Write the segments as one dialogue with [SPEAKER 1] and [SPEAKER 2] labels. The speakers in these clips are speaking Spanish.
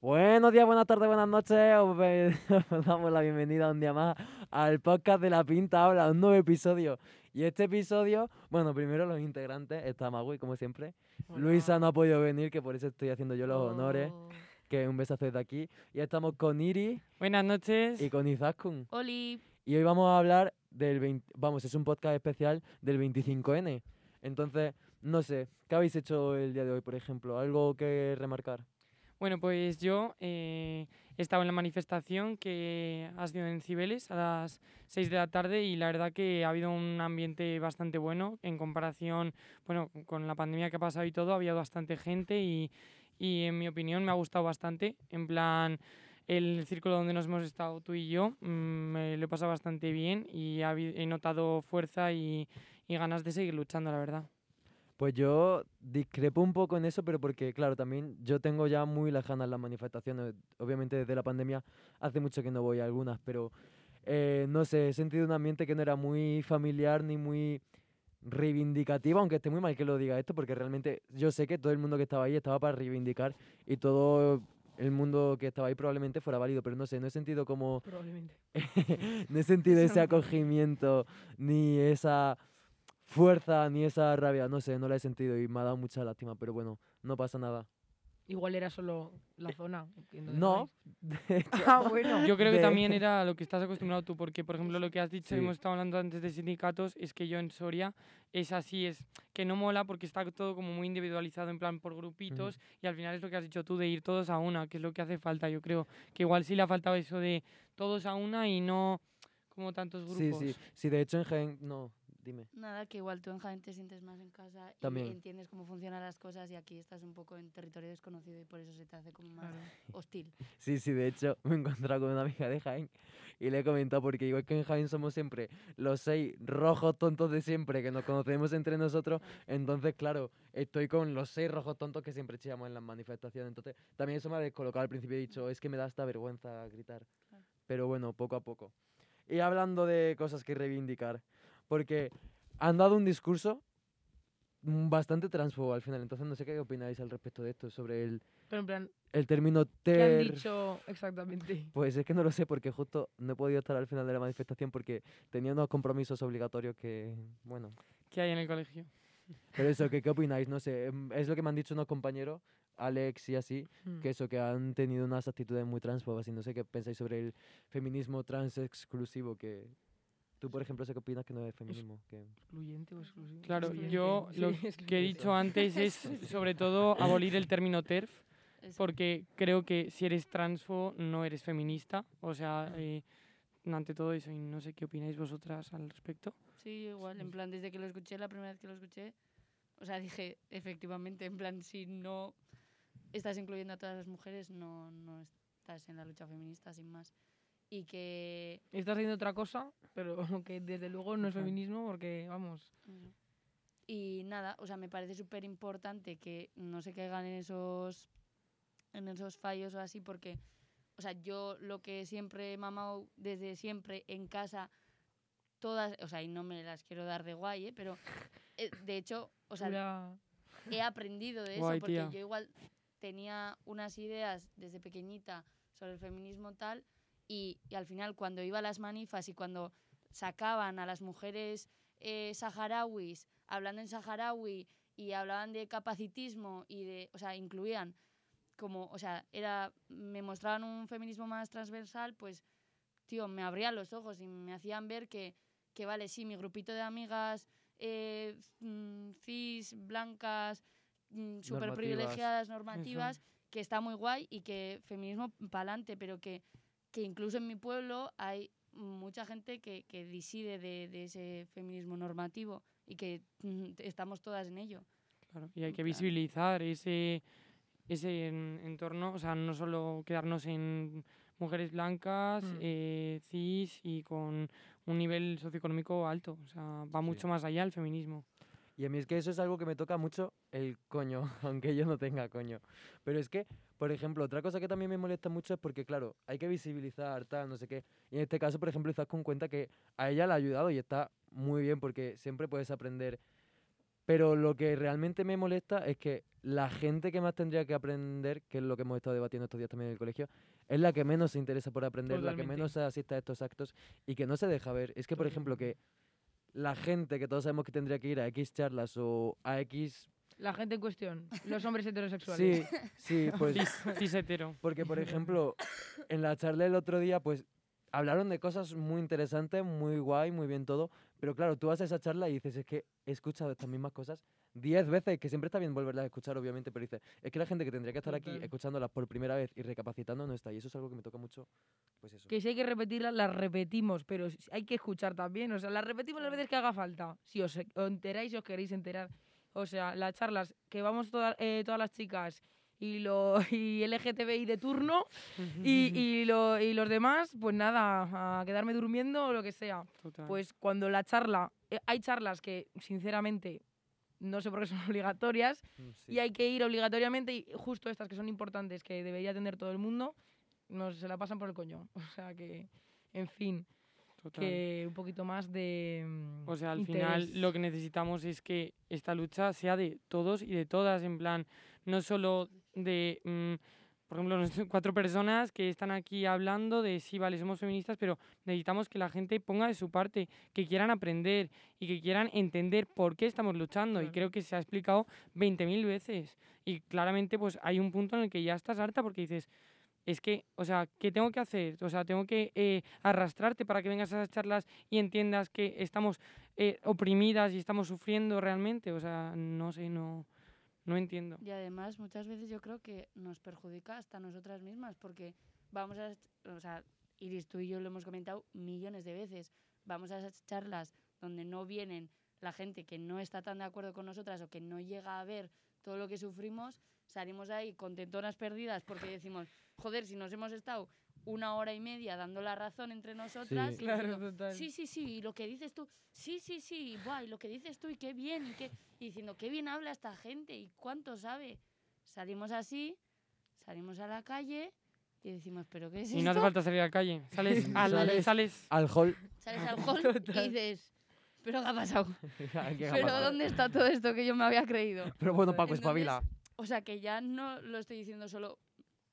[SPEAKER 1] Buenos días, buenas tardes, buenas noches. Os damos la bienvenida un día más al podcast de La Pinta Habla, un nuevo episodio. Y este episodio, bueno, primero los integrantes, está Magui, como siempre. Luisa no ha podido venir, que por eso estoy haciendo yo los honores,
[SPEAKER 2] Oh.
[SPEAKER 1] que un besazo desde aquí. Y estamos con Iri
[SPEAKER 3] Buenas noches.
[SPEAKER 1] y con Izaskun.
[SPEAKER 2] Oli.
[SPEAKER 1] Y hoy vamos a hablar del 20, vamos, es un podcast especial del 25N. Entonces, no sé, ¿qué habéis hecho el día de hoy, por ejemplo? ¿Algo que remarcar?
[SPEAKER 3] Bueno, pues yo eh, he estado en la manifestación que ha sido en Cibeles a las 6 de la tarde y la verdad que ha habido un ambiente bastante bueno en comparación, bueno, con la pandemia que ha pasado y todo, ha habido bastante gente y, y en mi opinión me ha gustado bastante. En plan, el círculo donde nos hemos estado tú y yo, mm, me lo he pasado bastante bien y he notado fuerza y, y ganas de seguir luchando, la verdad.
[SPEAKER 1] Pues yo discrepo un poco en eso, pero porque, claro, también yo tengo ya muy lejanas las manifestaciones. Obviamente desde la pandemia hace mucho que no voy a algunas, pero eh, no sé, he sentido un ambiente que no era muy familiar ni muy reivindicativo, aunque esté muy mal que lo diga esto, porque realmente yo sé que todo el mundo que estaba ahí estaba para reivindicar y todo el mundo que estaba ahí probablemente fuera válido, pero no sé, no he sentido como
[SPEAKER 2] Probablemente.
[SPEAKER 1] no he sentido ese acogimiento, ni esa fuerza, ni esa rabia, no sé, no la he sentido y me ha dado mucha lástima, pero bueno, no pasa nada.
[SPEAKER 2] Igual era solo la zona. en donde
[SPEAKER 1] No,
[SPEAKER 2] Ah, bueno.
[SPEAKER 3] Yo creo que
[SPEAKER 1] de-
[SPEAKER 3] también era lo que estás acostumbrado tú, porque por ejemplo lo que has dicho,
[SPEAKER 1] Sí.
[SPEAKER 3] hemos estado hablando antes de sindicatos, es que yo en Soria es así, es que no mola porque está todo como muy individualizado en plan por grupitos y al final es lo que has dicho tú de ir todos a una, que es lo que hace falta, yo creo. Que igual sí le ha faltado eso de todos a una y no como tantos
[SPEAKER 1] sí,
[SPEAKER 3] grupos.
[SPEAKER 1] sí, sí, de hecho en Jaén, no, dime.
[SPEAKER 4] Nada, que igual tú en Jaén te sientes más en casa
[SPEAKER 1] También.
[SPEAKER 4] y entiendes cómo funcionan las cosas y aquí estás un poco en territorio desconocido y por eso se te hace como más hostil.
[SPEAKER 1] Sí, sí, de hecho me he encontrado con una amiga de Jaén y le he comentado porque igual que en Jaén somos siempre los seis rojos tontos de siempre que nos conocemos entre nosotros, entonces claro, estoy con los seis rojos tontos que siempre chillamos en las manifestaciones, entonces también eso me ha descolocado al principio he dicho, es que me da esta vergüenza gritar,
[SPEAKER 4] Claro.
[SPEAKER 1] pero bueno, poco a poco. Y hablando de cosas que reivindicar, porque han dado un discurso bastante transfobo al final, entonces no sé qué opináis al respecto de esto, sobre el,
[SPEAKER 2] Pero en plan,
[SPEAKER 1] el término
[SPEAKER 2] ¿qué han
[SPEAKER 1] ter...
[SPEAKER 2] dicho exactamente?
[SPEAKER 1] Pues es que no lo sé porque justo no he podido estar al final de la manifestación porque tenía unos compromisos obligatorios que, bueno.
[SPEAKER 3] Que hay en el colegio.
[SPEAKER 1] Pero eso, que, ¿qué opináis? No sé, em, es lo que me han dicho unos compañeros, Alex y así,
[SPEAKER 2] Mm.
[SPEAKER 1] que eso, que han tenido unas actitudes muy transfobas y no sé qué pensáis sobre el feminismo trans exclusivo que... Tú, por ejemplo, sé qué opinas que no es feminismo. Que...
[SPEAKER 2] ¿Excluyente o exclusivo?
[SPEAKER 3] Claro,
[SPEAKER 2] Excluyente,
[SPEAKER 3] yo
[SPEAKER 2] sí,
[SPEAKER 3] lo
[SPEAKER 2] excluyente.
[SPEAKER 3] que he dicho antes es sobre todo abolir el término TERF, porque creo que si eres transfo no eres feminista. O sea, eh, ante todo eso, y no sé qué opináis vosotras al respecto.
[SPEAKER 4] Sí, igual, en plan, desde que lo escuché, la primera vez que lo escuché, o sea, dije, efectivamente, en plan, si no estás incluyendo a todas las mujeres, no, no estás en la lucha feminista, sin más. Y que...
[SPEAKER 2] Estás haciendo otra cosa, pero que desde luego no es feminismo porque, vamos...
[SPEAKER 4] Y nada, o sea, me parece súper importante que no se caigan en esos, en esos fallos o así, porque, o sea, yo lo que siempre he mamado desde siempre en casa, todas, o sea, y no me las quiero dar de guay, ¿eh? pero eh, de hecho, o sea, he aprendido de eso,
[SPEAKER 3] Guay,
[SPEAKER 4] porque
[SPEAKER 3] tía.
[SPEAKER 4] yo igual tenía unas ideas desde pequeñita sobre el feminismo tal, y, y al final cuando iba a las manifas y cuando sacaban a las mujeres eh, saharauis hablando en saharaui y hablaban de capacitismo y de, o sea, incluían como, o sea, era, me mostraban un feminismo más transversal, pues, tío, me abrían los ojos y me hacían ver que, que vale, sí, mi grupito de amigas eh, mm, cis, blancas, mm, súper privilegiadas, normativas, que está muy guay y que feminismo pa'lante, pero que, que incluso en mi pueblo hay mucha gente que, que diside de, de ese feminismo normativo y que mm, estamos todas en ello.
[SPEAKER 3] Claro, y hay que visibilizar ese, ese en- entorno, o sea, no solo quedarnos en mujeres blancas,
[SPEAKER 2] Mm.
[SPEAKER 3] eh, cis y con un nivel socioeconómico alto, o sea, va mucho más allá el feminismo.
[SPEAKER 1] Y a mí es que eso es algo que me toca mucho el coño, aunque yo no tenga coño. Pero es que, por ejemplo, otra cosa que también me molesta mucho es porque, claro, hay que visibilizar, tal, no sé qué. Y en este caso, por ejemplo, estás con cuenta que a ella le ha ayudado y está muy bien porque siempre puedes aprender Pero lo que realmente me molesta es que la gente que más tendría que aprender, que es lo que hemos estado debatiendo estos días también en el colegio, es la que menos se interesa por aprender, la que menos asiste a estos actos y que no se deja ver. Es que, por ejemplo, que la gente que todos sabemos que tendría que ir a X charlas o a X...
[SPEAKER 2] La gente en cuestión, los hombres heterosexuales.
[SPEAKER 1] Sí, sí, pues...
[SPEAKER 3] Cis, cis hetero.
[SPEAKER 1] Porque, por ejemplo, en la charla del otro día, pues hablaron de cosas muy interesantes, muy guay, muy bien todo. Pero claro, tú vas a esa charla y dices, es que he escuchado estas mismas cosas diez veces, que siempre está bien volverlas a escuchar, obviamente, pero dices, es que la gente que tendría que estar aquí escuchándolas por primera vez y recapacitando no está. Y eso es algo que me toca mucho, pues eso.
[SPEAKER 2] Que si hay que repetirlas, las repetimos, pero hay que escuchar también. O sea, las repetimos las veces que haga falta. Si os, os enteráis, os queréis enterar. O sea, las charlas que vamos toda- eh, todas las chicas y, lo, y LGTBI de turno y, y, lo- y los demás, pues nada, a quedarme durmiendo o lo que sea.
[SPEAKER 3] Total.
[SPEAKER 2] Pues cuando la charla, eh, hay charlas que sinceramente no sé por qué son obligatorias
[SPEAKER 1] sí.
[SPEAKER 2] y hay que ir obligatoriamente y justo estas que son importantes que debería tener todo el mundo, nos se la pasan por el coño. O sea que, en fin,
[SPEAKER 3] Total.
[SPEAKER 2] que un poquito más de... mm,
[SPEAKER 3] O sea, al final
[SPEAKER 2] interés.
[SPEAKER 3] lo que necesitamos es que esta lucha sea de todos y de todas, en plan, no solo de, mm, por ejemplo, cuatro personas que están aquí hablando de sí, vale, somos feministas, pero necesitamos que la gente ponga de su parte, que quieran aprender y que quieran entender por qué estamos luchando. Y
[SPEAKER 2] Claro.
[SPEAKER 3] creo que se ha explicado 20.000 veces. Y claramente, pues hay un punto en el que ya estás harta porque dices, es que, o sea, ¿qué tengo que hacer? O sea, tengo que eh, arrastrarte para que vengas a esas charlas y entiendas que estamos eh, oprimidas y estamos sufriendo realmente. O sea, no sé, no, no entiendo.
[SPEAKER 4] Y además, muchas veces yo creo que nos perjudica hasta nosotras mismas, porque vamos a, o sea, Iris, tú y yo lo hemos comentado millones de veces, vamos a esas charlas donde no vienen la gente que no está tan de acuerdo con nosotras o que no llega a ver todo lo que sufrimos, salimos ahí contentonas perdidas porque decimos, joder, si nos hemos estado una hora y media dando la razón entre nosotras, y
[SPEAKER 2] Claro,
[SPEAKER 4] diciendo,
[SPEAKER 2] total.
[SPEAKER 4] Sí, sí, sí, y lo que dices tú, sí, sí, sí, buah, y lo que dices tú, y qué bien, y, qué, y diciendo, qué bien habla esta gente, y cuánto sabe. Salimos así, salimos a la calle, y decimos, ¿pero qué es
[SPEAKER 3] Y no hace
[SPEAKER 4] esto?
[SPEAKER 3] falta salir a la calle. Sales, al,
[SPEAKER 1] Sales-
[SPEAKER 3] sales
[SPEAKER 1] Al hall.
[SPEAKER 4] Sales al hall
[SPEAKER 2] Total.
[SPEAKER 4] y dices, ¿pero qué ha pasado?
[SPEAKER 1] ¿Qué ha
[SPEAKER 4] ¿Pero
[SPEAKER 1] pasado?
[SPEAKER 4] dónde está todo esto que yo me había creído?
[SPEAKER 1] Pero bueno, Paco,
[SPEAKER 4] Entonces,
[SPEAKER 1] espabila.
[SPEAKER 4] O sea, que ya no lo estoy diciendo solo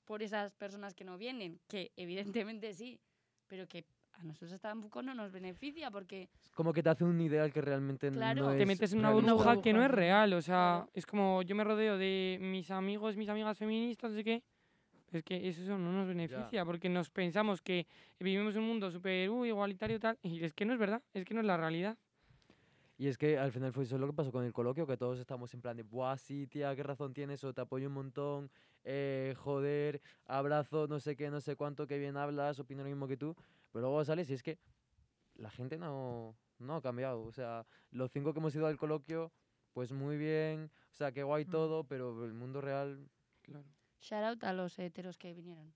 [SPEAKER 4] por esas personas que no vienen, que evidentemente sí, pero que a nosotros tampoco no nos beneficia, porque
[SPEAKER 1] Como que te hace un ideal que realmente
[SPEAKER 4] Claro.
[SPEAKER 1] no es
[SPEAKER 3] te metes en una
[SPEAKER 1] realista.
[SPEAKER 3] burbuja que no es real. O sea,
[SPEAKER 4] Claro.
[SPEAKER 3] es como yo me rodeo de mis amigos, mis amigas feministas, no sé qué. Es que eso no nos beneficia, porque nos pensamos que vivimos en un mundo súper uh, igualitario y tal, y es que no es verdad, es que no es la realidad.
[SPEAKER 1] Y es que al final fue eso lo que pasó con el coloquio, que todos estamos en plan de, buah, sí, tía, qué razón tienes, o te apoyo un montón, eh, joder, abrazo, no sé qué, no sé cuánto, qué bien hablas, opino lo mismo que tú. Pero luego sales y es que la gente no, no ha cambiado. O sea, los cinco que hemos ido al coloquio, pues muy bien, o sea, qué guay
[SPEAKER 2] Mm.
[SPEAKER 1] todo, pero el mundo real,
[SPEAKER 3] Claro.
[SPEAKER 4] shout out a los heteros que vinieron.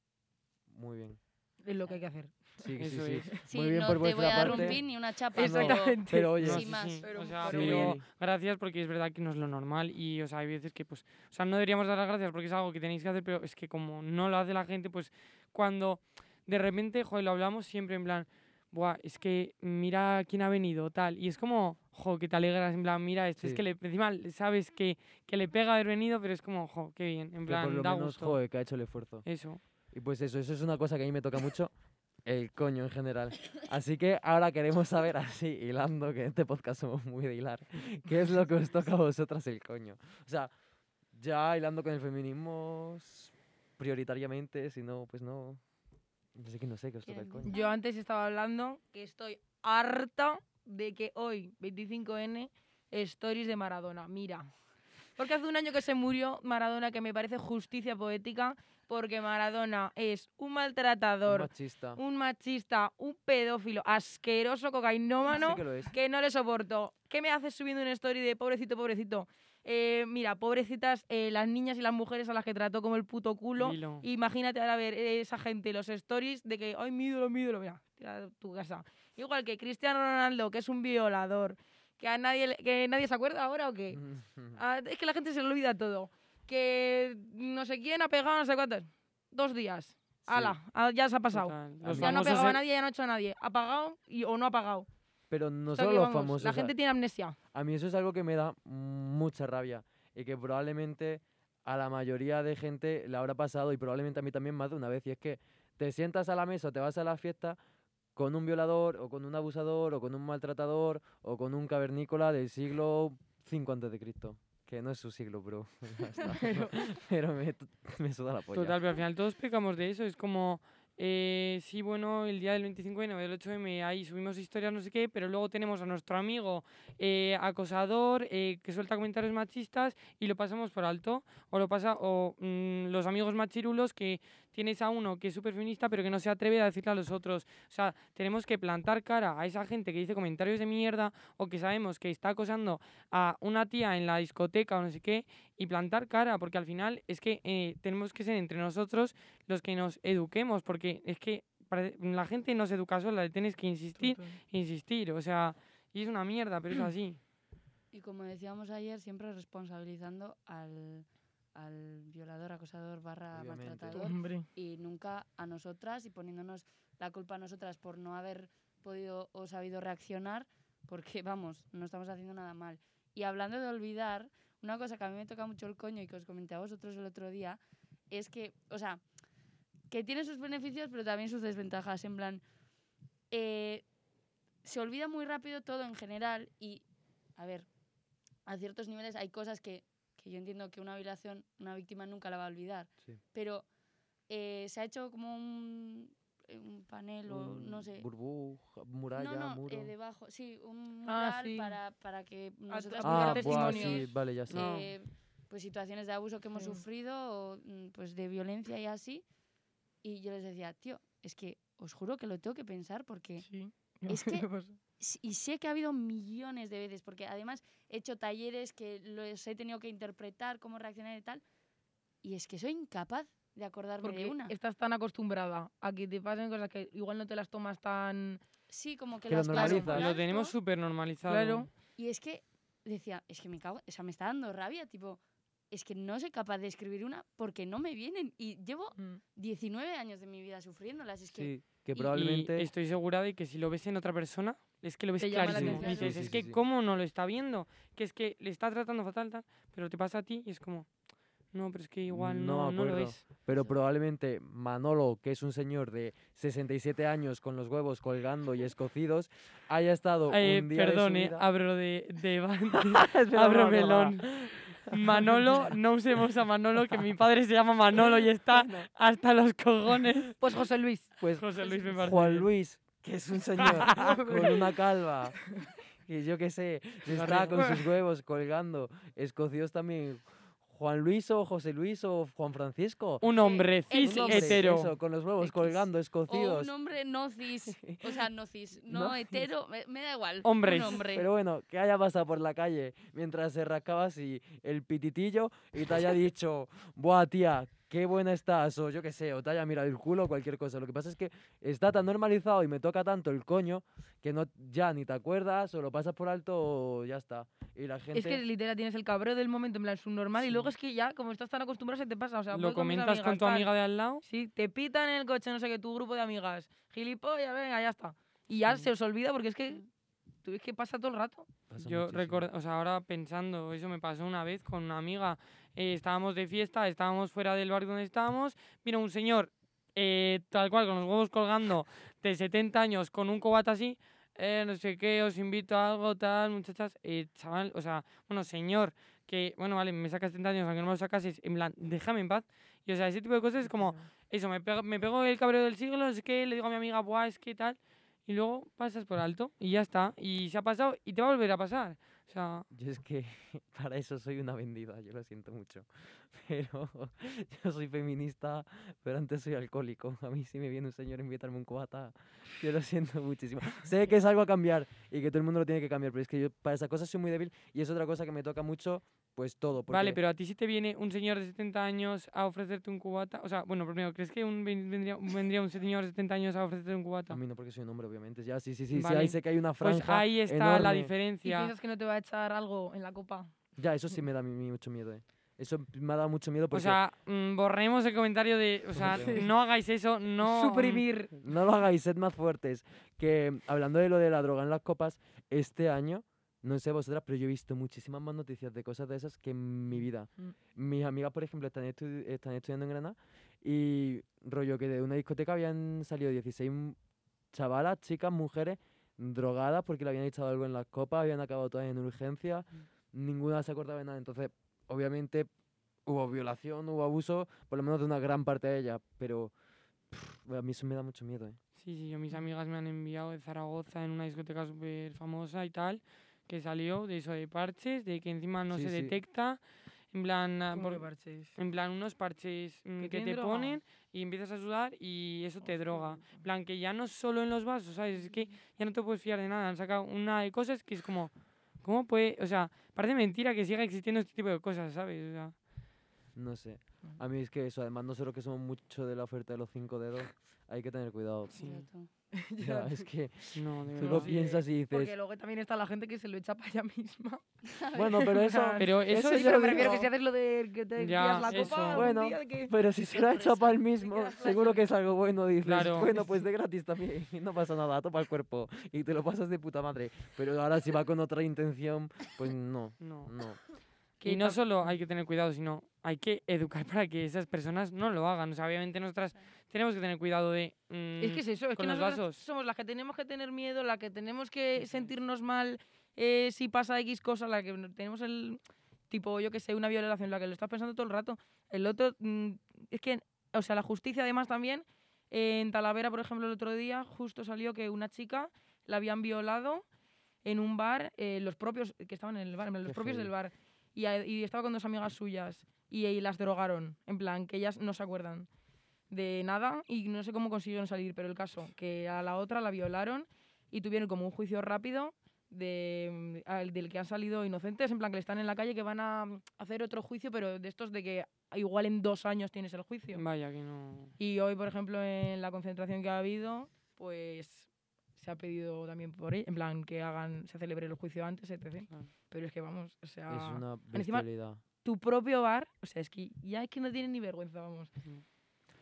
[SPEAKER 1] muy bien.
[SPEAKER 2] Es lo que hay que hacer.
[SPEAKER 1] Sí, sí,
[SPEAKER 3] Eso
[SPEAKER 1] sí.
[SPEAKER 3] es.
[SPEAKER 4] Sí,
[SPEAKER 1] Muy bien
[SPEAKER 4] no
[SPEAKER 1] por
[SPEAKER 4] te voy a dar
[SPEAKER 1] parte.
[SPEAKER 4] un pin ni una chapa,
[SPEAKER 1] no.
[SPEAKER 4] pero
[SPEAKER 2] Exactamente.
[SPEAKER 1] Pero oye,
[SPEAKER 3] No,
[SPEAKER 4] Sin
[SPEAKER 3] sí,
[SPEAKER 4] más.
[SPEAKER 3] sí.
[SPEAKER 2] Pero
[SPEAKER 3] O sea, pero gracias porque es verdad que no es lo normal y o sea, hay veces que pues, o sea, no deberíamos dar las gracias porque es algo que tenéis que hacer, pero es que como no lo hace la gente, pues cuando de repente, joder, lo hablamos siempre en plan, buah, es que mira quién ha venido, tal, y es como, jo, que te alegras, en plan, mira esto, es
[SPEAKER 1] Sí.
[SPEAKER 3] que le, encima sabes que, que le pega haber venido, pero es como, jo, qué bien, en
[SPEAKER 1] que por
[SPEAKER 3] plan,
[SPEAKER 1] lo
[SPEAKER 3] da
[SPEAKER 1] menos,
[SPEAKER 3] gusto.
[SPEAKER 1] joder, que ha hecho el esfuerzo.
[SPEAKER 3] Eso.
[SPEAKER 1] Y pues eso, eso es una cosa que a mí me toca mucho, el coño en general. Así que ahora queremos saber, así, hilando, que en este podcast somos muy de hilar, ¿qué es lo que os toca a vosotras el coño? O sea, ya hilando con el feminismo prioritariamente, si no, pues no. Sé que no sé qué os toca el
[SPEAKER 4] ¿Quieren
[SPEAKER 1] coño.
[SPEAKER 2] Yo antes estaba hablando que estoy harta de que hoy, 25N, stories de Maradona. Mira. Porque hace un año que se murió Maradona, que me parece justicia poética, porque Maradona es un
[SPEAKER 1] Un
[SPEAKER 2] maltratador,
[SPEAKER 1] machista.
[SPEAKER 2] un machista, un pedófilo, asqueroso, cocainómano,
[SPEAKER 1] que
[SPEAKER 2] que no le soporto. ¿Qué me haces subiendo una story de pobrecito, pobrecito? Eh, mira, pobrecitas eh, las niñas y las mujeres a las que trató como el puto culo. Imagínate ahora ver eh, esa gente, los stories de que, ay, mi ídolo, mi ídolo, mira, tira a tu casa. Igual que Cristiano Ronaldo, que es un violador, que a nadie, que nadie se acuerda ahora o qué. Ah, es que la gente se le olvida todo. Que no sé quién ha pegado no sé cuántos. Dos días. Ala, ah, ya se ha pasado. Ya no ha pegado a nadie, ya no ha hecho a nadie. Ha pagado y, o no ha pagado.
[SPEAKER 1] Pero no solo los
[SPEAKER 2] vamos,
[SPEAKER 1] famosos.
[SPEAKER 2] La gente tiene amnesia.
[SPEAKER 1] A mí eso es algo que me da mucha rabia y que probablemente a la mayoría de gente le habrá pasado y probablemente a mí también más de una vez. Y es que te sientas a la mesa o te vas a la fiesta con un violador o con un abusador o con un maltratador o con un cavernícola del siglo 5 antes de Cristo. Que no es su siglo, bro. Pero me, me suda la polla.
[SPEAKER 3] Total, pero al final todos pecamos de eso. Es como, eh, sí, bueno, el día del 25N o del 8M, ahí subimos historias, no sé qué, pero luego tenemos a nuestro amigo eh, acosador eh, que suelta comentarios machistas y lo pasamos por alto. O lo pasa, o mm, los amigos machirulos que tienes a uno que es súper feminista pero que no se atreve a decirle a los otros. O sea, tenemos que plantar cara a esa gente que dice comentarios de mierda o que sabemos que está acosando a una tía en la discoteca o no sé qué y plantar cara, porque al final es que eh, tenemos que ser entre nosotros los que nos eduquemos, porque es que la gente no se educa sola, le tienes que insistir, insistir, o sea, y es una mierda, pero es así.
[SPEAKER 4] Y como decíamos ayer, siempre responsabilizando al, al violador, acosador, barra
[SPEAKER 1] Obviamente.
[SPEAKER 4] maltratador
[SPEAKER 2] Hombre.
[SPEAKER 4] y nunca a nosotras y poniéndonos la culpa a nosotras por no haber podido o sabido reaccionar, porque vamos, no estamos haciendo nada mal. Y hablando de olvidar, una cosa que a mí me toca mucho el coño y que os comenté a vosotros el otro día, es que, o sea, que tiene sus beneficios pero también sus desventajas. En plan, eh, se olvida muy rápido todo en general y, a ver, a ciertos niveles hay cosas que, que yo entiendo que una violación, una víctima nunca la va a olvidar,
[SPEAKER 1] Sí.
[SPEAKER 4] pero eh, se ha hecho como un, un panel o no
[SPEAKER 1] Un
[SPEAKER 4] sé.
[SPEAKER 1] Burbuja, muralla,
[SPEAKER 4] no, no,
[SPEAKER 1] muro.
[SPEAKER 4] eh, debajo, sí, un
[SPEAKER 2] Ah,
[SPEAKER 4] mural
[SPEAKER 2] sí.
[SPEAKER 4] para, para que nosotras
[SPEAKER 2] apuntar
[SPEAKER 1] Ah,
[SPEAKER 4] podamos
[SPEAKER 1] buah,
[SPEAKER 2] testimonios.
[SPEAKER 1] sí, vale, ya sé.
[SPEAKER 3] No.
[SPEAKER 4] eh, pues situaciones de abuso que hemos
[SPEAKER 2] Sí.
[SPEAKER 4] sufrido o mm, pues de violencia y así. Y yo les decía, tío, es que os juro que lo tengo que pensar porque
[SPEAKER 2] Sí.
[SPEAKER 4] Es que- y sé que ha habido millones de veces porque además he hecho talleres que los he tenido que interpretar, cómo reaccionar y tal. Y es que soy incapaz de acordarme
[SPEAKER 2] Porque
[SPEAKER 4] de una.
[SPEAKER 2] estás tan acostumbrada a que te pasen cosas que igual no te las tomas tan...
[SPEAKER 4] Sí, como que,
[SPEAKER 1] Que lo
[SPEAKER 4] las
[SPEAKER 1] normalizas.
[SPEAKER 3] Lo tenemos súper normalizado.
[SPEAKER 2] Claro.
[SPEAKER 4] Y es que decía, es que me cago, o sea, me está dando rabia, tipo, es que no soy capaz de escribir una porque no me vienen. Y llevo
[SPEAKER 2] Mm.
[SPEAKER 4] 19 años de mi vida sufriéndolas. Es que
[SPEAKER 1] Sí, que probablemente...
[SPEAKER 3] Y estoy segura de que si lo ves en otra persona, es que lo ves clarísimo. Dices,
[SPEAKER 1] Sí, sí,
[SPEAKER 3] es que
[SPEAKER 1] sí.
[SPEAKER 3] cómo no lo está viendo, que es que le está tratando fatal, tal, pero te pasa a ti y es como, no, pero es que igual
[SPEAKER 1] No
[SPEAKER 3] no, no, lo
[SPEAKER 1] acuerdo.
[SPEAKER 3] es.
[SPEAKER 1] Pero probablemente Manolo, que es un señor de 67 años con los huevos colgando y escocidos, haya estado
[SPEAKER 3] Eh,
[SPEAKER 1] un día de su
[SPEAKER 3] eh,
[SPEAKER 1] vida-
[SPEAKER 3] abro de, de,
[SPEAKER 1] Espera,
[SPEAKER 3] abro melón. Manolo, no usemos a Manolo, que mi padre se llama Manolo y está hasta los cojones.
[SPEAKER 2] Pues José Luis.
[SPEAKER 1] Pues
[SPEAKER 3] José Luis me parece
[SPEAKER 1] Juan. Luis, que es un señor con una calva, que yo qué sé, está con sus huevos colgando, escocidos también. Juan Luis o José Luis o Juan Francisco.
[SPEAKER 3] Un hombre
[SPEAKER 4] Eh,
[SPEAKER 3] cis
[SPEAKER 4] un
[SPEAKER 1] hombre,
[SPEAKER 3] hetero.
[SPEAKER 1] eso, con los huevos
[SPEAKER 4] X.
[SPEAKER 1] colgando,
[SPEAKER 4] o
[SPEAKER 1] escocidos.
[SPEAKER 4] un hombre no cis, o sea, no cis, no,
[SPEAKER 1] No cis.
[SPEAKER 4] hetero, me, me da igual.
[SPEAKER 3] Hombres.
[SPEAKER 4] Un hombre.
[SPEAKER 1] Pero bueno, que haya pasado por la calle mientras se rascaba así el pititillo y te haya dicho, buah, tía, qué buena estás, o yo qué sé, o te haya mirado el culo o cualquier cosa. Lo que pasa es que está tan normalizado y me toca tanto el coño que no ya ni te acuerdas o lo pasas por alto o ya está. Y la gente...
[SPEAKER 2] Es que literal tienes el cabreo del momento en plan subnormal y luego es que ya, como estás tan acostumbrado, se te pasa. O sea,
[SPEAKER 3] Lo
[SPEAKER 2] con
[SPEAKER 3] comentas con
[SPEAKER 2] amigas,
[SPEAKER 3] tu
[SPEAKER 2] tal,
[SPEAKER 3] amiga de al lado.
[SPEAKER 2] Sí, te pitan en el coche, no sé qué, tu grupo de amigas. Gilipollas, venga, ya está. Y ya
[SPEAKER 3] Sí.
[SPEAKER 2] se os olvida porque es que. Tú ves que pasa todo el rato.
[SPEAKER 1] pasa
[SPEAKER 3] Yo recuerdo, o sea, ahora pensando, eso me pasó una vez con una amiga. Eh, estábamos de fiesta, estábamos fuera del bar donde estábamos. Vino un señor, eh, tal cual, con los huevos colgando, de 70 años, con un cobata así. eh, no sé qué, os invito a algo, tal, muchachas. Eh, chaval, o sea, bueno, señor, que, bueno, vale, me sacas 70 años, aunque no me lo sacases, en plan, déjame en paz. Y, o sea, ese tipo de cosas es como, eso, me pego, me pego el cabreo del siglo, es que le digo a mi amiga, buah, es que tal. Y luego pasas por alto y ya está. Y se ha pasado y te va a volver a pasar. O sea,
[SPEAKER 1] Yo es que para eso soy una vendida, yo lo siento mucho. Pero yo soy feminista, pero antes soy alcohólico. A mí si me viene un señor a invitarme un cubata, yo lo siento muchísimo. Sé que es algo a cambiar y que todo el mundo lo tiene que cambiar, pero es que yo para esas cosas soy muy débil y es otra cosa que me toca mucho, pues todo.
[SPEAKER 3] vale,
[SPEAKER 1] porque-
[SPEAKER 3] pero a ti si te viene un señor de 70 años a ofrecerte un cubata. O sea, bueno, primero, ¿crees que un, ven- vendría, vendría un señor de 70 años a ofrecerte un cubata?
[SPEAKER 1] A mí no, porque soy un hombre, obviamente. Ya, sí, sí, sí, sí,
[SPEAKER 3] Vale.
[SPEAKER 1] ahí sé que hay una
[SPEAKER 3] Pues
[SPEAKER 1] franja.
[SPEAKER 3] ahí está la
[SPEAKER 1] enorme.
[SPEAKER 2] ¿Y
[SPEAKER 3] diferencia.
[SPEAKER 2] piensas que no te va a echar algo en la copa?
[SPEAKER 1] Ya, eso sí me da a mí mucho miedo, eh. Eso me ha dado mucho miedo
[SPEAKER 3] O
[SPEAKER 1] porque
[SPEAKER 3] sea, mm, borremos el comentario de, o sea, no hagáis eso, no...
[SPEAKER 2] Suprimir.
[SPEAKER 1] no lo hagáis, sed más fuertes. Que hablando de lo de la droga en las copas, este año, no sé vosotras, pero yo he visto muchísimas más noticias de cosas de esas que en mi vida.
[SPEAKER 2] Mm.
[SPEAKER 1] Mis amigas, por ejemplo, están, estu- están estudiando en Granada y rollo que de una discoteca habían salido 16 m- chavalas, chicas, mujeres, drogadas porque le habían echado algo en las copas, habían acabado todas en urgencia, ninguna se acordaba de nada. Entonces, obviamente, hubo violación, hubo abuso, por lo menos de una gran parte de ellas, pero pff, a mí eso me da mucho miedo, ¿eh?
[SPEAKER 3] Sí, sí, yo mis amigas me han enviado de Zaragoza en una discoteca súper famosa y tal, que salió de eso de parches, de que encima no
[SPEAKER 1] Sí,
[SPEAKER 3] se
[SPEAKER 1] sí.
[SPEAKER 3] detecta, en plan, ah,
[SPEAKER 2] ¿Cómo
[SPEAKER 3] por-
[SPEAKER 2] que parches?
[SPEAKER 3] en plan unos parches mm,
[SPEAKER 2] ¿Que
[SPEAKER 3] te
[SPEAKER 2] droga?
[SPEAKER 3] ponen y empiezas a sudar y eso te droga. En plan, que ya no solo en los vasos, ¿sabes? Es que ya no te puedes fiar de nada. Han sacado una de cosas que es como, ¿cómo puede? O sea, parece mentira que siga existiendo este tipo de cosas, ¿sabes? O sea,
[SPEAKER 1] No sé. A mí es que eso, además nosotros que somos mucho de la oferta de los cinco dedos, hay que tener cuidado.
[SPEAKER 3] Sí.
[SPEAKER 4] Ya
[SPEAKER 1] es que
[SPEAKER 3] no,
[SPEAKER 1] tú
[SPEAKER 3] verdad.
[SPEAKER 1] lo
[SPEAKER 2] sí,
[SPEAKER 1] piensas y
[SPEAKER 2] Porque
[SPEAKER 1] dices,
[SPEAKER 2] luego también está la gente que se lo echa para ella misma.
[SPEAKER 1] bueno, pero eso,
[SPEAKER 3] Pero eso,
[SPEAKER 1] Eso
[SPEAKER 3] es-
[SPEAKER 1] yo
[SPEAKER 2] Pero
[SPEAKER 1] lo
[SPEAKER 2] me refiero que si haces lo de que te
[SPEAKER 3] Ya,
[SPEAKER 2] la
[SPEAKER 3] eso.
[SPEAKER 2] copa,
[SPEAKER 1] Bueno,
[SPEAKER 2] que...
[SPEAKER 1] pero si se lo ha hecho para el mismo, seguro que es algo bueno, dices,
[SPEAKER 3] Claro.
[SPEAKER 1] bueno, pues de gratis también, no pasa nada, topa el cuerpo, y te lo pasas de puta madre. Pero ahora si va con otra intención, pues no,
[SPEAKER 3] no.
[SPEAKER 1] no.
[SPEAKER 3] Y no solo hay que tener cuidado, sino hay que educar para que esas personas no lo hagan. O sea, obviamente nosotras tenemos que tener cuidado de...
[SPEAKER 2] Es
[SPEAKER 3] mm,
[SPEAKER 2] que es eso, es
[SPEAKER 3] con
[SPEAKER 2] que
[SPEAKER 3] los vasos.
[SPEAKER 2] somos las que tenemos que tener miedo, las que tenemos que sentirnos mal eh, si pasa X cosa, la que tenemos el tipo, yo que sé, una violación, la que lo estás pensando todo el rato. El otro, mm, es que, o sea, la justicia además también, eh, en Talavera, por ejemplo, el otro día justo salió que una chica la habían violado en un bar, eh, los propios, que estaban en el bar, los
[SPEAKER 1] Qué
[SPEAKER 2] propios del
[SPEAKER 1] heavy.
[SPEAKER 2] bar, y, a- y estaba con dos amigas suyas, y, y las drogaron, en plan, que ellas no se acuerdan de nada y no sé cómo consiguieron salir, pero el caso, que a la otra la violaron y tuvieron como un juicio rápido de, mm, al- del que han salido inocentes, en plan que le están en la calle, que van a mm, hacer otro juicio, pero de estos de que igual en dos años tienes el juicio.
[SPEAKER 3] Vaya, que no...
[SPEAKER 2] Y hoy, por ejemplo, en la concentración que ha habido, pues se ha pedido también por ahí, en plan que hagan, se celebre el juicio antes, etc.
[SPEAKER 3] Claro.
[SPEAKER 2] Pero es que vamos, o sea,
[SPEAKER 1] Es una
[SPEAKER 2] encima- tu propio bar, o sea, es que ya es que no tiene ni vergüenza, vamos.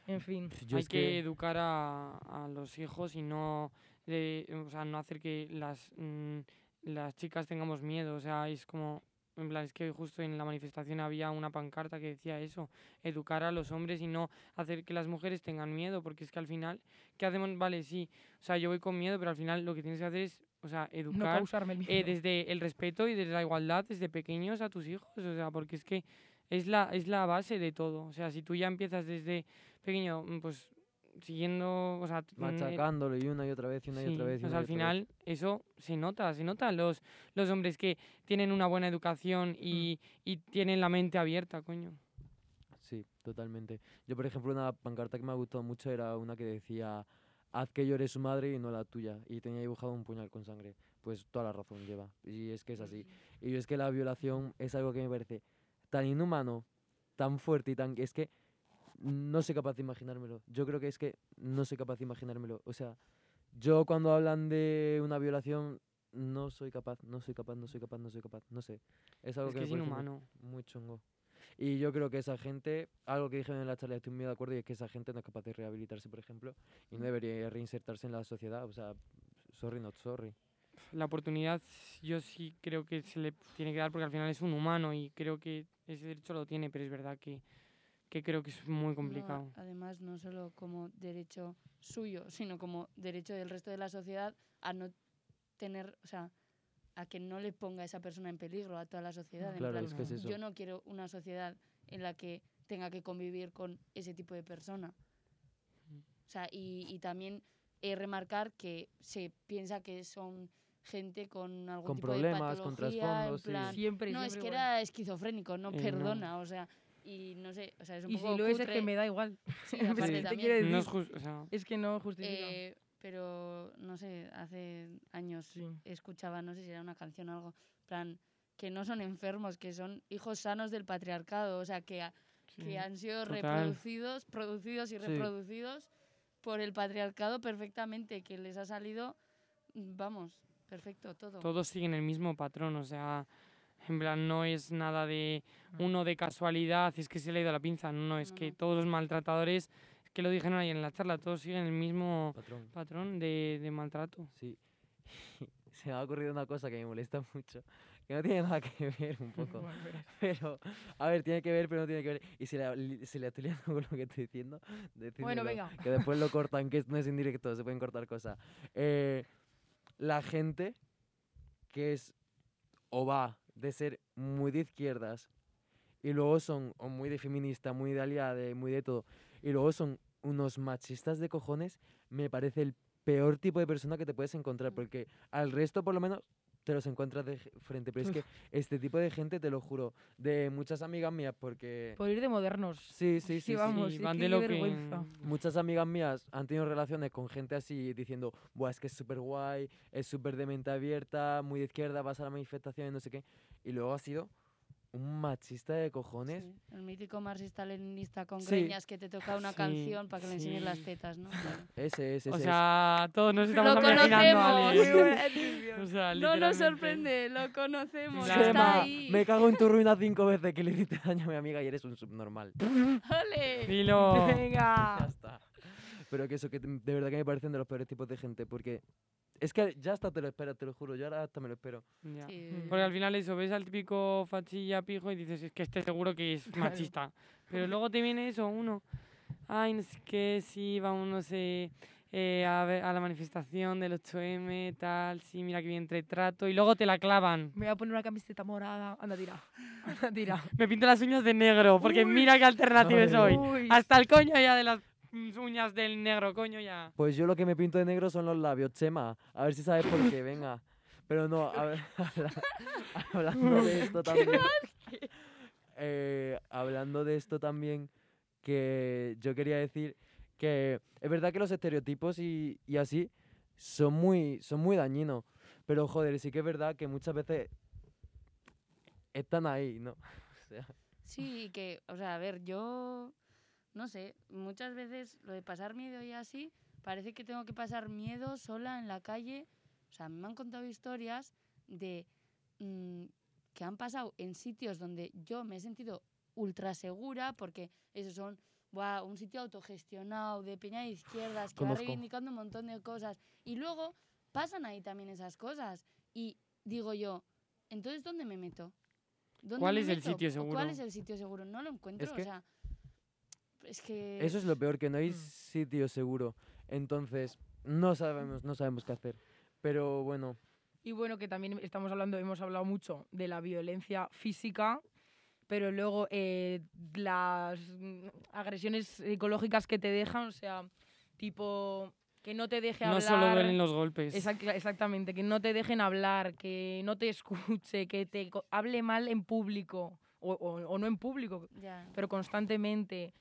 [SPEAKER 2] En fin.
[SPEAKER 1] Yo
[SPEAKER 3] hay
[SPEAKER 1] es
[SPEAKER 3] que,
[SPEAKER 1] que,
[SPEAKER 3] educar a, a los hijos y no, le- o sea, no hacer que las, mm, las chicas tengamos miedo. O sea, es como, en plan, es que justo en la manifestación había una pancarta que decía eso, educar a los hombres y no hacer que las mujeres tengan miedo, porque es que al final, ¿qué hacemos? Vale, sí, o sea, yo voy con miedo, pero al final lo que tienes que hacer es, o sea,
[SPEAKER 2] No
[SPEAKER 3] educar
[SPEAKER 2] causarme el miedo.
[SPEAKER 3] eh, desde el respeto y desde la igualdad desde pequeños a tus hijos, o sea, porque es que es la, es la base de todo. O sea, si tú ya empiezas desde pequeño, mm, pues siguiendo, o sea, mm, eh,
[SPEAKER 1] machacándolo y una y otra vez y una y otra vez. y
[SPEAKER 3] o sea, al
[SPEAKER 1] vez.
[SPEAKER 3] final eso se nota, se nota los, los hombres que tienen una buena educación y, y tienen la mente abierta, coño.
[SPEAKER 1] Sí, totalmente. Yo, por ejemplo, una pancarta que me ha gustado mucho era una que decía, haz que llore su madre y no la tuya. Y tenía dibujado un puñal con sangre. Pues toda la razón lleva. Y es que es así. Y es que la violación es algo que me parece tan inhumano, tan fuerte y tan... Es que no soy capaz de imaginármelo. Yo creo que es que no soy capaz de imaginármelo. O sea, yo cuando hablan de una violación, no soy capaz, no soy capaz, no soy capaz, no soy capaz. No sé. Es algo
[SPEAKER 3] Es
[SPEAKER 1] que,
[SPEAKER 3] que es inhumano.
[SPEAKER 1] muy chungo. Y yo creo que esa gente, algo que dijeron en la charla, estoy muy de acuerdo, y es que esa gente no es capaz de rehabilitarse, por ejemplo, y no debería reinsertarse en la sociedad. O sea, sorry, not sorry.
[SPEAKER 3] La oportunidad yo sí creo que se le tiene que dar porque al final es un humano y creo que ese derecho lo tiene, pero es verdad que, que creo que es muy
[SPEAKER 4] No,
[SPEAKER 3] complicado.
[SPEAKER 4] además, no solo como derecho suyo, sino como derecho del resto de la sociedad a no tener, o sea, a que no le ponga a esa persona en peligro a toda la sociedad. en
[SPEAKER 1] Claro,
[SPEAKER 4] plan,
[SPEAKER 1] es que es eso.
[SPEAKER 4] Yo no quiero una sociedad en la que tenga que convivir con ese tipo de persona. O sea, y, y también eh, remarcar que se piensa que son gente con algún
[SPEAKER 1] Con
[SPEAKER 4] tipo
[SPEAKER 1] problemas,
[SPEAKER 4] de
[SPEAKER 1] con
[SPEAKER 4] patología,
[SPEAKER 1] trasfondos,
[SPEAKER 4] en
[SPEAKER 1] sí.
[SPEAKER 4] plan,
[SPEAKER 2] Siempre,
[SPEAKER 4] no, es
[SPEAKER 2] siempre
[SPEAKER 4] que
[SPEAKER 2] igual.
[SPEAKER 4] era esquizofrénico, no,
[SPEAKER 3] Eh, no.
[SPEAKER 4] perdona, o sea, y no sé, o sea, es un
[SPEAKER 2] Y
[SPEAKER 4] poco
[SPEAKER 2] si lo es, es
[SPEAKER 4] cutre,
[SPEAKER 2] que me da igual.
[SPEAKER 4] sí,
[SPEAKER 2] Es
[SPEAKER 4] aparte también,
[SPEAKER 2] decir,
[SPEAKER 3] No es o sea,
[SPEAKER 2] es que no justifica.
[SPEAKER 4] eh, pero no sé, hace años
[SPEAKER 2] sí.
[SPEAKER 4] escuchaba, no sé si era una canción o algo, plan, que no son enfermos, que son hijos sanos del patriarcado, o sea, que, a- que
[SPEAKER 2] sí.
[SPEAKER 4] han sido
[SPEAKER 3] Total.
[SPEAKER 4] reproducidos, producidos y
[SPEAKER 1] Sí.
[SPEAKER 4] reproducidos por el patriarcado perfectamente, que les ha salido, vamos, perfecto todo.
[SPEAKER 3] todos siguen el mismo patrón, o sea, En plan, no es nada de uno de casualidad, es que se le ha ido la pinza. No, no, es que todos los maltratadores, es que lo dijeron ahí en la charla, todos siguen el mismo
[SPEAKER 1] Patrón.
[SPEAKER 3] patrón de, de maltrato.
[SPEAKER 1] Sí. Se me ha ocurrido una cosa que me molesta mucho, que no tiene nada que ver un poco.
[SPEAKER 2] Bueno.
[SPEAKER 1] Pero, a ver, tiene que ver, pero no tiene que ver. Y si le, si le estoy liando con lo que estoy diciendo, decídmelo,
[SPEAKER 2] venga.
[SPEAKER 1] Que después lo cortan, que no es indirecto, se pueden cortar cosas. Eh, la gente que es o va de ser muy de izquierdas y luego son o muy de feminista, muy de aliada, muy de todo, y luego son unos machistas de cojones, me parece el peor tipo de persona que te puedes encontrar, porque al resto por lo menos te los encuentras de frente, pero es que este tipo de gente, te lo juro, de muchas amigas mías, porque...
[SPEAKER 2] Por ir de modernos.
[SPEAKER 1] Sí, sí, sí, sí.
[SPEAKER 2] vamos,
[SPEAKER 3] Sí, van de lo que...
[SPEAKER 2] vergüenza.
[SPEAKER 1] Muchas amigas mías han tenido relaciones con gente así diciendo, Buah, es que es súper guay, es súper de mente abierta, muy de izquierda, vas a la manifestación y no sé qué. Y luego ha sido un machista de cojones.
[SPEAKER 4] Sí, El mítico marxista-leninista con
[SPEAKER 1] Sí.
[SPEAKER 4] greñas que te toca una
[SPEAKER 3] Sí,
[SPEAKER 4] canción para que le enseñes las tetas, ¿no? Claro.
[SPEAKER 1] Ese, ese,
[SPEAKER 3] O
[SPEAKER 1] ese.
[SPEAKER 3] sea, todos nos estamos
[SPEAKER 4] Lo
[SPEAKER 3] imaginando a. O sea,
[SPEAKER 4] No nos sorprende, lo conocemos,
[SPEAKER 3] Claro.
[SPEAKER 4] está ahí.
[SPEAKER 1] me cago en tu ruina cinco veces que le hiciste daño a mi amiga y eres un subnormal.
[SPEAKER 4] ¡Ole!
[SPEAKER 3] Dilo.
[SPEAKER 1] ya
[SPEAKER 2] Venga.
[SPEAKER 1] está. Pero que eso, que de verdad que me parecen de los peores tipos de gente, porque es que ya hasta te lo esperas, te lo juro, yo ahora hasta me lo espero.
[SPEAKER 3] Ya.
[SPEAKER 4] Sí.
[SPEAKER 3] Porque al final eso, ves al típico fachilla pijo y dices, es que este seguro que es machista. Pero luego te viene eso, uno, ay, no sé qué, sí, vamos, no sé, eh, a, ver, a la manifestación del 8M, tal, sí, mira que bien te trato, y luego te la clavan.
[SPEAKER 2] Me voy a poner una camiseta morada. Anda, tira. Anda, tira.
[SPEAKER 3] Me pinto las uñas de negro, porque
[SPEAKER 2] Uy.
[SPEAKER 3] mira qué alternativa soy. Hasta el coño ya de las uñas del negro, coño ya.
[SPEAKER 1] Pues yo lo que me pinto de negro son los labios, Chema. A ver si sabes por qué, venga. Pero no, a ver, habla- hablando de esto también. eh, hablando de esto también, que yo quería decir que es verdad que los estereotipos y, y así son muy, son muy dañinos. Pero joder, sí que es verdad que muchas veces están ahí, ¿no? O sea,
[SPEAKER 4] Sí, que, o sea, a ver, yo no sé, muchas veces lo de pasar miedo y así, parece que tengo que pasar miedo sola en la calle. O sea, me han contado historias de mm, que han pasado en sitios donde yo me he sentido ultra segura, porque esos son buah, un sitio autogestionado, de peña de izquierdas, que va
[SPEAKER 1] Conozco.
[SPEAKER 4] reivindicando un montón de cosas. Y luego pasan ahí también esas cosas. Y digo yo, entonces, ¿dónde me meto? ¿Dónde
[SPEAKER 3] ¿Cuál
[SPEAKER 4] me
[SPEAKER 3] es el
[SPEAKER 4] meto?
[SPEAKER 3] sitio
[SPEAKER 4] ¿O
[SPEAKER 3] seguro?
[SPEAKER 4] ¿Cuál es el sitio seguro? No lo encuentro,
[SPEAKER 1] que-
[SPEAKER 4] o sea, es que...
[SPEAKER 1] eso es lo peor, que no hay
[SPEAKER 2] Mm.
[SPEAKER 1] sitio seguro. Entonces, no sabemos, no sabemos qué hacer. Pero bueno,
[SPEAKER 2] Y bueno, que también estamos hablando, hemos hablado mucho de la violencia física, pero luego eh, las agresiones psicológicas que te dejan, o sea, tipo que no te deje
[SPEAKER 3] No
[SPEAKER 2] hablar.
[SPEAKER 3] solo duelen los golpes.
[SPEAKER 2] Exact- exactamente, que no te dejen hablar, que no te escuche, que te hable mal en público o, o- o no en público,
[SPEAKER 4] Ya.
[SPEAKER 2] pero constantemente.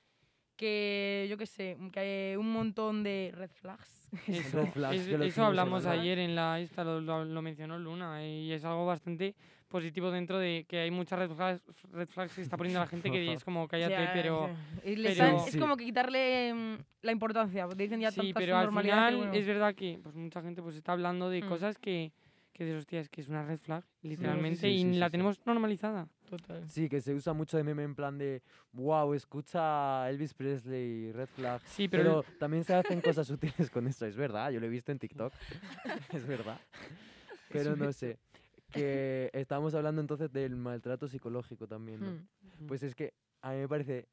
[SPEAKER 2] Que yo qué sé, que hay un montón de red flags.
[SPEAKER 3] Eso,
[SPEAKER 1] Red flags,
[SPEAKER 3] es-
[SPEAKER 1] que lo
[SPEAKER 3] eso hablamos ayer en la esta, lo, lo- lo mencionó Luna, y es algo bastante positivo dentro de que hay muchas red flags, red flags que está poniendo la gente que es como cállate,
[SPEAKER 2] O sea,
[SPEAKER 3] pero
[SPEAKER 2] sí.
[SPEAKER 3] Pero-
[SPEAKER 2] están- es
[SPEAKER 1] Sí.
[SPEAKER 2] como que quitarle mm, la importancia. Dicen ya
[SPEAKER 3] sí,
[SPEAKER 2] tantas
[SPEAKER 3] pero al
[SPEAKER 2] normalidades
[SPEAKER 3] final
[SPEAKER 2] bueno.
[SPEAKER 3] es verdad que pues mucha gente pues está hablando de
[SPEAKER 2] Mm.
[SPEAKER 3] cosas que que dices, hostia, es que es una red flag, literalmente,
[SPEAKER 1] sí,
[SPEAKER 3] y
[SPEAKER 1] sí, sí,
[SPEAKER 3] la
[SPEAKER 1] sí.
[SPEAKER 3] tenemos normalizada.
[SPEAKER 2] Total.
[SPEAKER 1] Sí, que se usa mucho de meme en plan de, wow, escucha a Elvis Presley, Red Flag.
[SPEAKER 3] Sí, pero,
[SPEAKER 1] Pero también se hacen cosas útiles con eso, es verdad, yo lo he visto en TikTok, es verdad. Pero no sé, que estamos hablando entonces del maltrato psicológico también, ¿no?
[SPEAKER 2] Mm.
[SPEAKER 1] Pues es que a mí me parece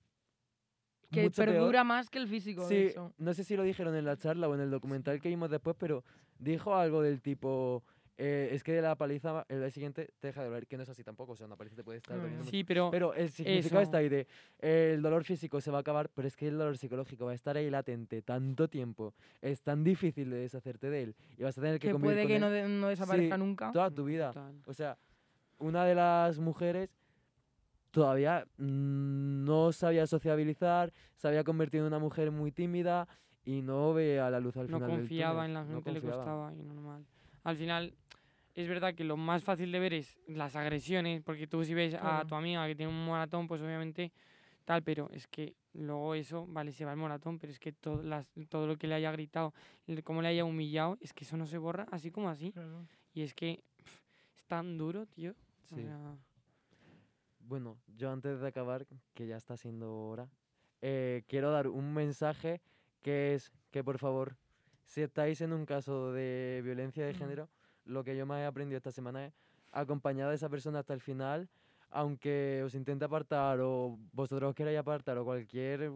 [SPEAKER 2] Que
[SPEAKER 1] mucho peor-
[SPEAKER 2] perdura más que el físico, de
[SPEAKER 1] Sí,
[SPEAKER 2] hecho.
[SPEAKER 1] no sé si lo dijeron en la charla o en el documental que vimos después, pero dijo algo del tipo, eh, es que la paliza el día siguiente te deja de doler, que no es así tampoco, o sea, una paliza te puede estar
[SPEAKER 2] No,
[SPEAKER 1] doliendo
[SPEAKER 2] no.
[SPEAKER 1] mucho.
[SPEAKER 3] sí, pero,
[SPEAKER 1] Pero el significado
[SPEAKER 3] eso.
[SPEAKER 1] está ahí de eh, el dolor físico se va a acabar, pero es que el dolor psicológico va a estar ahí latente tanto tiempo. Es tan difícil de deshacerte de él y vas a tener que,
[SPEAKER 2] Que puede que no, de- no desaparezca
[SPEAKER 1] Sí,
[SPEAKER 2] nunca.
[SPEAKER 1] toda tu vida.
[SPEAKER 3] Total.
[SPEAKER 1] O sea, una de las mujeres todavía mm, no sabía sociabilizar, se había convertido en una mujer muy tímida y no ve a la luz al
[SPEAKER 3] no
[SPEAKER 1] final del
[SPEAKER 3] confiaba
[SPEAKER 1] túnel,
[SPEAKER 3] en la
[SPEAKER 1] no
[SPEAKER 3] gente, le
[SPEAKER 1] confiaba.
[SPEAKER 3] costaba y normal. Al final, es verdad que lo más fácil de ver es las agresiones, porque tú si ves a tu amiga que tiene un maratón, pues obviamente tal, pero es que luego eso, vale, se va el maratón, pero es que todo, las, todo lo que le haya gritado, cómo le haya humillado, es que eso no se borra así como así.
[SPEAKER 2] Claro.
[SPEAKER 3] Y es que es tan duro, tío. O
[SPEAKER 1] Sí.
[SPEAKER 3] sea,
[SPEAKER 1] bueno, yo antes de acabar, que ya está siendo hora, eh, quiero dar un mensaje que es que por favor, si estáis en un caso de violencia de género, lo que yo me he aprendido esta semana es acompañar a esa persona hasta el final, aunque os intente apartar o vosotros os queráis apartar o cualquier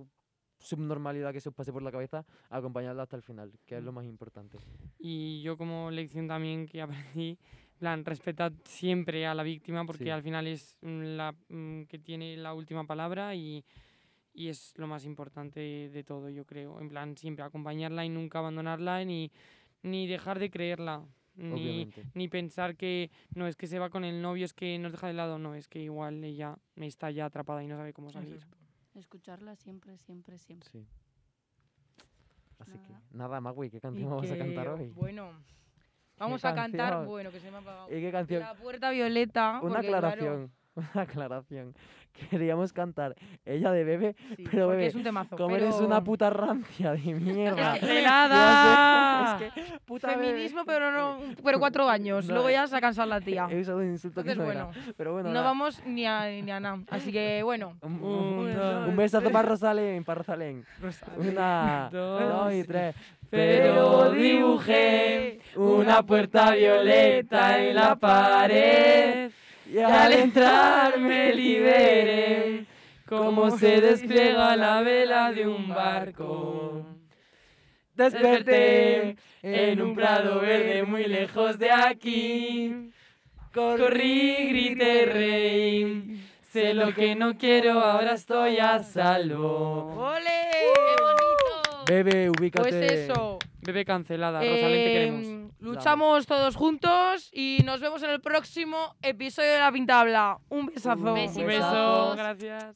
[SPEAKER 1] subnormalidad que se os pase por la cabeza, acompañadla hasta el final, que es lo más importante.
[SPEAKER 3] Y yo como lección también que aprendí, en plan, respetad siempre a la víctima porque
[SPEAKER 1] Sí.
[SPEAKER 3] al final es mm, la mm, que tiene la última palabra y, y es lo más importante de, todo, yo creo. En plan, siempre acompañarla y nunca abandonarla ni, ni dejar de creerla. Ni, ni pensar que no es que se va con el novio, es que nos deja de lado, no, es que igual ella está ya atrapada y no sabe cómo salir.
[SPEAKER 2] Exacto.
[SPEAKER 4] Escucharla siempre, siempre, siempre.
[SPEAKER 1] Sí. Así
[SPEAKER 4] Nada.
[SPEAKER 1] que nada, Magui, ¿qué canción vamos a cantar hoy?
[SPEAKER 2] Bueno, vamos a cantar, bueno, que se me ha apagado.
[SPEAKER 1] ¿Y qué canción?
[SPEAKER 2] La puerta violeta.
[SPEAKER 1] Una
[SPEAKER 2] porque, claro,
[SPEAKER 1] aclaración, una aclaración. Queríamos cantar Ella de Bebe,
[SPEAKER 2] sí,
[SPEAKER 1] pero, bebé,
[SPEAKER 2] es un temazo.
[SPEAKER 1] como
[SPEAKER 2] pero...
[SPEAKER 1] eres una puta rancia de mierda.
[SPEAKER 2] Es que-
[SPEAKER 1] que, puta.
[SPEAKER 2] Feminismo, pero no, pero cuatro años.
[SPEAKER 1] No,
[SPEAKER 2] Luego
[SPEAKER 1] eh,
[SPEAKER 2] ya se ha cansado la tía.
[SPEAKER 1] He usado un insulto que
[SPEAKER 2] Entonces,
[SPEAKER 1] no
[SPEAKER 2] bueno,
[SPEAKER 1] era. Pero bueno,
[SPEAKER 2] no vamos ni a, ni a nada. Así que, bueno.
[SPEAKER 1] Un,
[SPEAKER 3] Un,
[SPEAKER 1] besazo para Rosalén, para Rosalén. Una,
[SPEAKER 3] dos,
[SPEAKER 1] dos y tres.
[SPEAKER 3] Pero dibujé una puerta violeta en la pared
[SPEAKER 1] y
[SPEAKER 3] al entrar me liberé como se despliega la vela de un barco. Desperté en un prado verde muy lejos de aquí. Corrí, grité, reí. Sé lo que no quiero, ahora estoy a salvo.
[SPEAKER 2] ¡Ole!
[SPEAKER 4] ¡Qué bonito!
[SPEAKER 1] Bebe, ubícate.
[SPEAKER 2] Pues eso.
[SPEAKER 3] Bebé cancelada, Rosalén, te queremos.
[SPEAKER 2] Luchamos todos juntos y nos vemos en el próximo episodio de La Pintabla. Un besazo.
[SPEAKER 1] Un
[SPEAKER 3] Un beso, gracias.